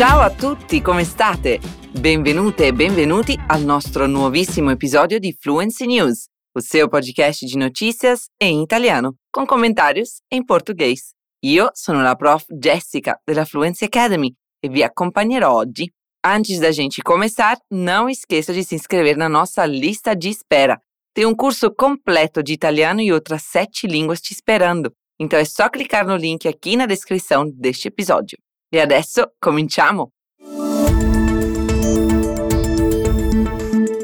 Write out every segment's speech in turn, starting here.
Ciao a tutti, come state? Benvenute e benvenuti al nostro nuovissimo episodio di Fluency News, o seu podcast de notícias em italiano, com comentários em português. Io sono la prof Jessica della Fluency Academy e vi acompanherò oggi. Antes da gente começar, não esqueça de se inscrever na nossa lista de espera. Tem um curso completo de italiano e outras sete línguas te esperando. Então é só clicar no link aqui na descrição deste episódio. E adesso cominciamo!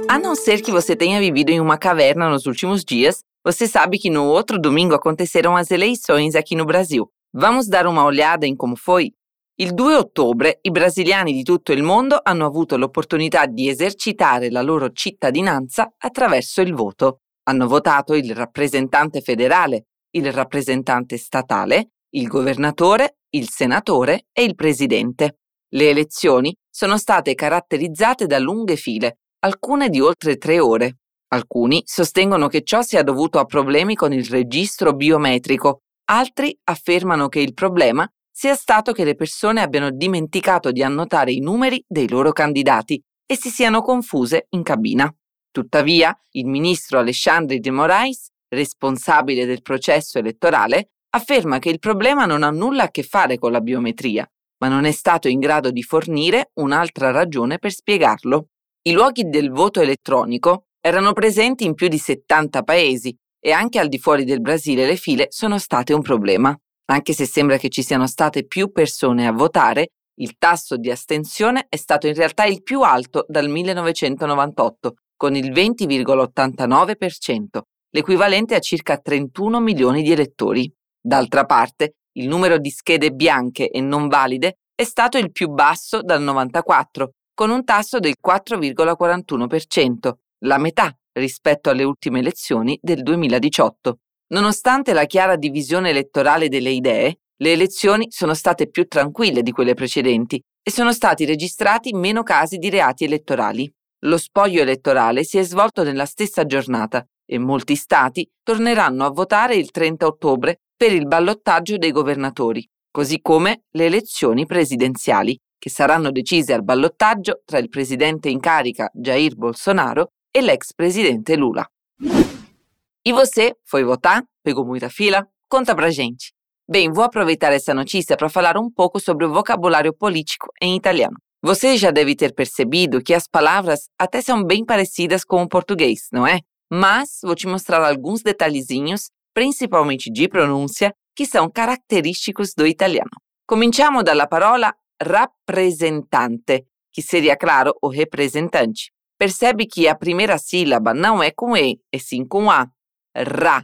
A não ser que você tenha vivido em uma caverna nos últimos dias, você sabe que no outro domingo aconteceram as eleições aqui no Brasil. Vamos dar uma olhada em como foi? Il 2 ottobre i brasiliani di tutto il mondo hanno avuto l'opportunità di esercitare la loro cittadinanza attraverso il voto. Hanno votato il rappresentante federale, il rappresentante statale, il governatore, il senatore e il presidente. Le elezioni sono state caratterizzate da lunghe file, alcune di oltre tre ore. Alcuni sostengono che ciò sia dovuto a problemi con il registro biometrico, altri affermano che il problema sia stato che le persone abbiano dimenticato di annotare i numeri dei loro candidati e si siano confuse in cabina. Tuttavia, il ministro Alexandre de Moraes, responsabile del processo elettorale, afferma che il problema non ha nulla a che fare con la biometria, ma non è stato in grado di fornire un'altra ragione per spiegarlo. I luoghi del voto elettronico erano presenti in più di 70 paesi e anche al di fuori del Brasile le file sono state un problema. Anche se sembra che ci siano state più persone a votare, il tasso di astensione è stato in realtà il più alto dal 1998, con il 20,89%, l'equivalente a circa 31 milioni di elettori. D'altra parte, il numero di schede bianche e non valide è stato il più basso dal 94, con un tasso del 4,41%, la metà rispetto alle ultime elezioni del 2018. Nonostante la chiara divisione elettorale delle idee, le elezioni sono state più tranquille di quelle precedenti e sono stati registrati meno casi di reati elettorali. Lo spoglio elettorale si è svolto nella stessa giornata e molti stati torneranno a votare il 30 ottobre per il ballottaggio dei governatori, così come le elezioni presidenziali, che saranno decise al ballottaggio tra il presidente in carica Jair Bolsonaro e l'ex presidente Lula. E você foi votar? Pegou muita fila? Conta pra gente. Bem, vou aproveitar essa notícia para falar um pouco sobre o vocabulário político em italiano. Você já deve ter percebido que as palavras até são bem parecidas com o português, não é? Mas vou te mostrar alguns detalhezinhos principalmente di pronuncia, che sono caratteristici do italiano. Cominciamo dalla parola rappresentante, che seria claro o representante. Percebe que a primeira sílaba não é com E, e sim com A. Ra,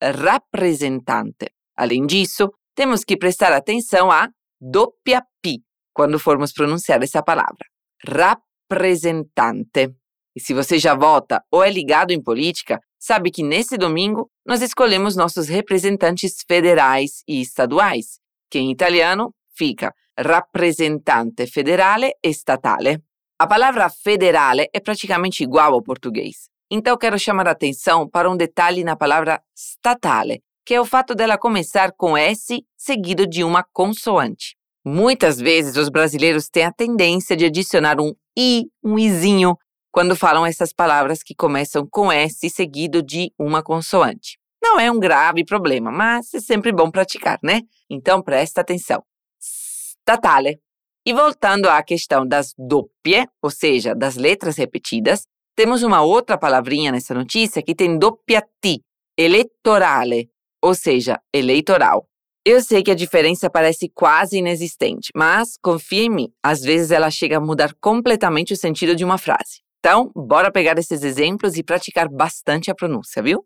rappresentante. Além disso, temos que prestar atenção à doppia P quando formos pronunciar essa palavra. Rappresentante. E se você já vota ou é ligado em política, sabe que nesse domingo nós escolhemos nossos representantes federais e estaduais, que em italiano fica rappresentante federale e statale. A palavra federale é praticamente igual ao português. Então quero chamar a atenção para um detalhe na palavra statale, que é o fato dela começar com S seguido de uma consoante. Muitas vezes os brasileiros têm a tendência de adicionar um i, um izinho, quando falam essas palavras que começam com S seguido de uma consoante. Não é um grave problema, mas é sempre bom praticar, né? Então presta atenção. Statale. E voltando à questão das doppie, ou seja, das letras repetidas, temos uma outra palavrinha nessa notícia que tem doppia T, elettorale, ou seja, eleitoral. Eu sei que a diferença parece quase inexistente, mas confia em mim, às vezes ela chega a mudar completamente o sentido de uma frase. Então, bora pegar esses exemplos e praticar bastante a pronúncia, viu?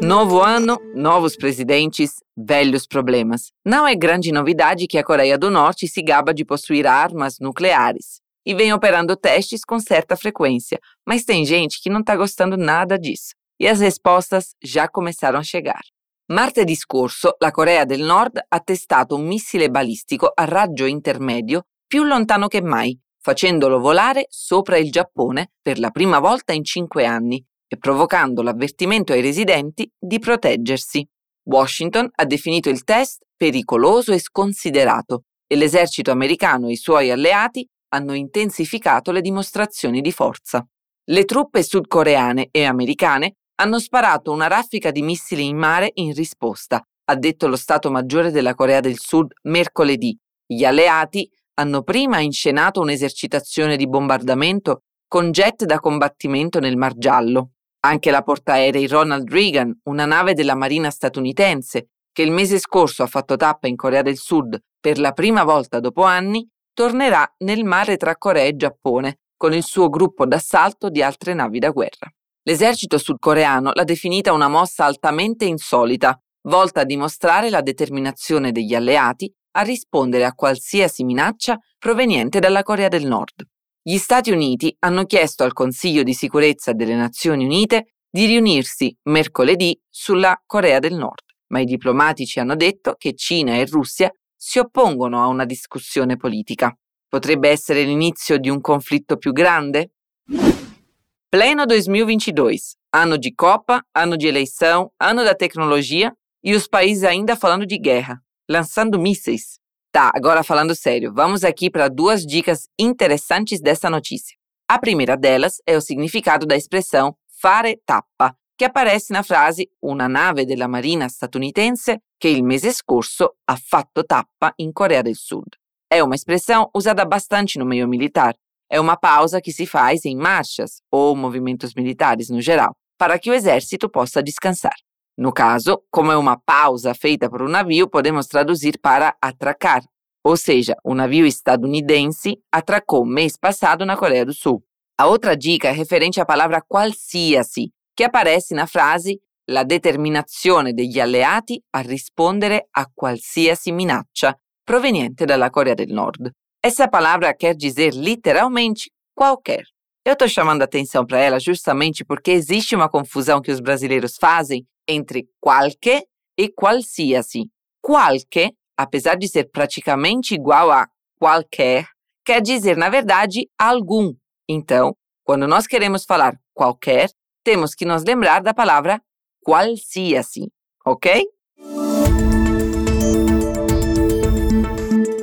Novo ano, novos presidentes, velhos problemas. Não é grande novidade que a Coreia do Norte se gaba de possuir armas nucleares e vem operando testes com certa frequência, mas tem gente que não está gostando nada disso. E as respostas já começaram a chegar. Martedì scorso la Corea del Nord ha testato un missile balistico a raggio intermedio più lontano che mai, facendolo volare sopra il Giappone per la prima volta in cinque anni e provocando l'avvertimento ai residenti di proteggersi. Washington ha definito il test pericoloso e sconsiderato e l'esercito americano e i suoi alleati hanno intensificato le dimostrazioni di forza. Le truppe sudcoreane e americane hanno sparato una raffica di missili in mare in risposta, ha detto lo Stato Maggiore della Corea del Sud mercoledì. Gli alleati hanno prima inscenato un'esercitazione di bombardamento con jet da combattimento nel Mar Giallo. Anche la portaerei Ronald Reagan, una nave della Marina statunitense, che il mese scorso ha fatto tappa in Corea del Sud per la prima volta dopo anni, tornerà nel mare tra Corea e Giappone con il suo gruppo d'assalto di altre navi da guerra. L'esercito sudcoreano l'ha definita una mossa altamente insolita, volta a dimostrare la determinazione degli alleati a rispondere a qualsiasi minaccia proveniente dalla Corea del Nord. Gli Stati Uniti hanno chiesto al Consiglio di sicurezza delle Nazioni Unite di riunirsi mercoledì sulla Corea del Nord, ma i diplomatici hanno detto che Cina e Russia si oppongono a una discussione politica. Potrebbe essere l'inizio di un conflitto più grande? Pleno 2022, ano de Copa, ano de eleição, ano da tecnologia e os países ainda falando de guerra, lançando mísseis. Tá, agora falando sério, vamos aqui para duas dicas interessantes dessa notícia. A primeira delas é o significado da expressão fare tappa, che aparece na frase una nave della Marina statunitense che il mese scorso ha fatto tappa in Corea del Sud. È uma expressão usada bastante no meio militar. É uma pausa que se faz em marchas ou movimentos militares no geral, para que o exército possa descansar. No caso, como é uma pausa feita por um navio, podemos traduzir para atracar. Ou seja, o navio estadunidense atracou mês passado na Coreia do Sul. A outra dica é referente à palavra qualsiasi, que aparece na frase la determinazione degli alleati a rispondere a qualsiasi minaccia proveniente dalla Coreia del Nord. Essa palavra quer dizer literalmente qualquer. Eu estou chamando a atenção para ela justamente porque existe uma confusão que os brasileiros fazem entre qualquer e qualsiasi. Qualquer, apesar de ser praticamente igual a qualquer, quer dizer, na verdade, algum. Então, quando nós queremos falar qualquer, temos que nos lembrar da palavra qualsiasi, ok?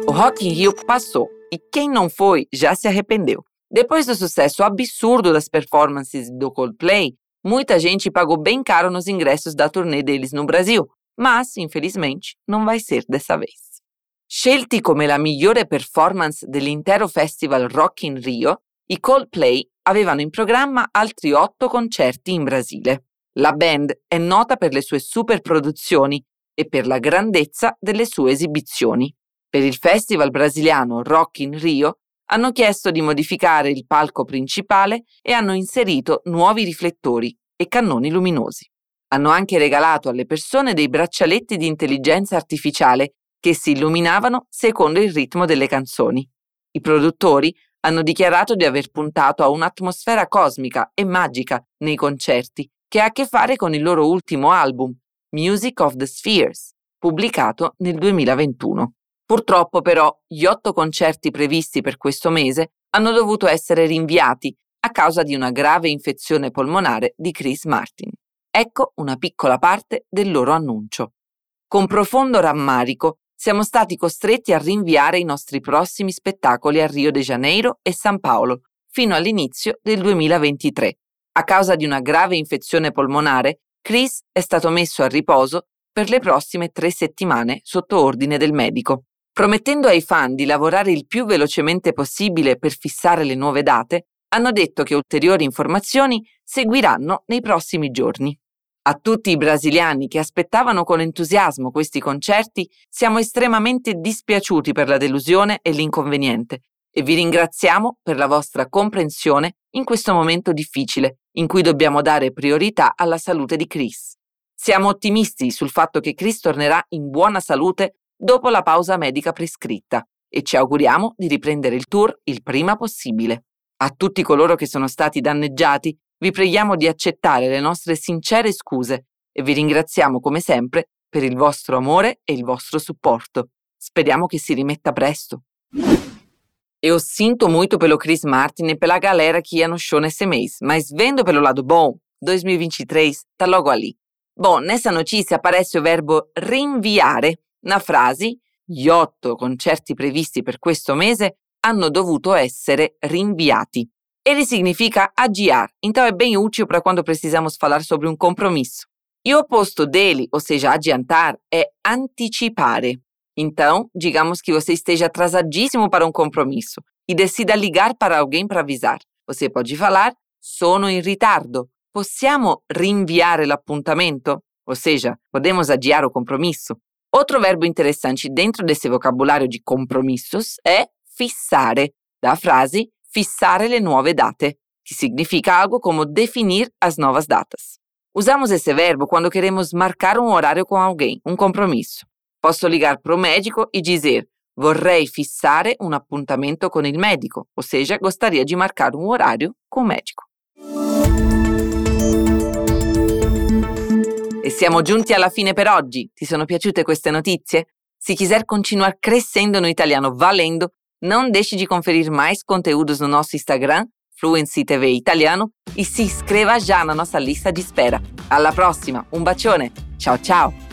O Rock in Rio passou e quem não foi já se arrependeu. Depois do sucesso absurdo das performances do Coldplay, muita gente pagou bem caro nos ingressos da turnê deles no Brasil, mas, infelizmente, non vai ser dessa vez. Scelti come la migliore performance dell'intero festival Rock in Rio, i Coldplay avevano in programma altri otto concerti in Brasile. La band è nota per le sue super produzioni e per la grandezza delle sue esibizioni. Per il festival brasiliano Rock in Rio hanno chiesto di modificare il palco principale e hanno inserito nuovi riflettori e cannoni luminosi. Hanno anche regalato alle persone dei braccialetti di intelligenza artificiale che si illuminavano secondo il ritmo delle canzoni. I produttori hanno dichiarato di aver puntato a un'atmosfera cosmica e magica nei concerti che ha a che fare con il loro ultimo album, Music of the Spheres, pubblicato nel 2021. Purtroppo però gli otto concerti previsti per questo mese hanno dovuto essere rinviati a causa di una grave infezione polmonare di Chris Martin. Ecco una piccola parte del loro annuncio. Con profondo rammarico siamo stati costretti a rinviare i nostri prossimi spettacoli a Rio de Janeiro e San Paolo fino all'inizio del 2023. A causa di una grave infezione polmonare, Chris è stato messo a riposo per le prossime tre settimane sotto ordine del medico. Promettendo ai fan di lavorare il più velocemente possibile per fissare le nuove date, hanno detto che ulteriori informazioni seguiranno nei prossimi giorni. A tutti i brasiliani che aspettavano con entusiasmo questi concerti, siamo estremamente dispiaciuti per la delusione e l'inconveniente e vi ringraziamo per la vostra comprensione in questo momento difficile in cui dobbiamo dare priorità alla salute di Chris. Siamo ottimisti sul fatto che Chris tornerà in buona salute dopo la pausa medica prescritta e ci auguriamo di riprendere il tour il prima possibile. A tutti coloro che sono stati danneggiati, vi preghiamo di accettare le nostre sincere scuse e vi ringraziamo come sempre per il vostro amore e il vostro supporto. Speriamo che si rimetta presto. Eu sinto muito pelo Chris Martin e pela galera que ia no show nesse mês, mas vendo pelo lado bom, 2023 tá logo ali. Bom, nessa notícia aparece o verbo rinviare na frase gli otto concerti previsti per questo mese hanno dovuto essere rinviati. Ele significa adiar, então é bem útil para quando precisamos falar sobre um compromisso. E o oposto dele, ou seja, adiantar, é antecipare. Então, digamos que você esteja atrasadíssimo para um compromisso e decida ligar para alguém para avisar. Você pode falar: sono in ritardo, Possiamo rinviare l'appuntamento? Ou seja, podemos adiar o compromisso? Outro verbo interessante dentro desse vocabulário de compromissos é fissare, da frase fissare le nuove date, que significa algo como definir as novas datas. Usamos esse verbo quando queremos marcar um horário com alguém, um compromisso. Posso ligar para o médico e dizer vorrei fissare un appuntamento con il medico, ou seja, gostaria de marcar um horário com o médico. E siamo giunti alla fine per oggi. Ti sono piaciute queste notícias? Se quiser continuar crescendo no italiano valendo, não deixe de conferir mais conteúdos no nosso Instagram, Fluency TV Italiano, e se inscreva já na nossa lista de espera. Alla prossima, un bacione, ciao ciao!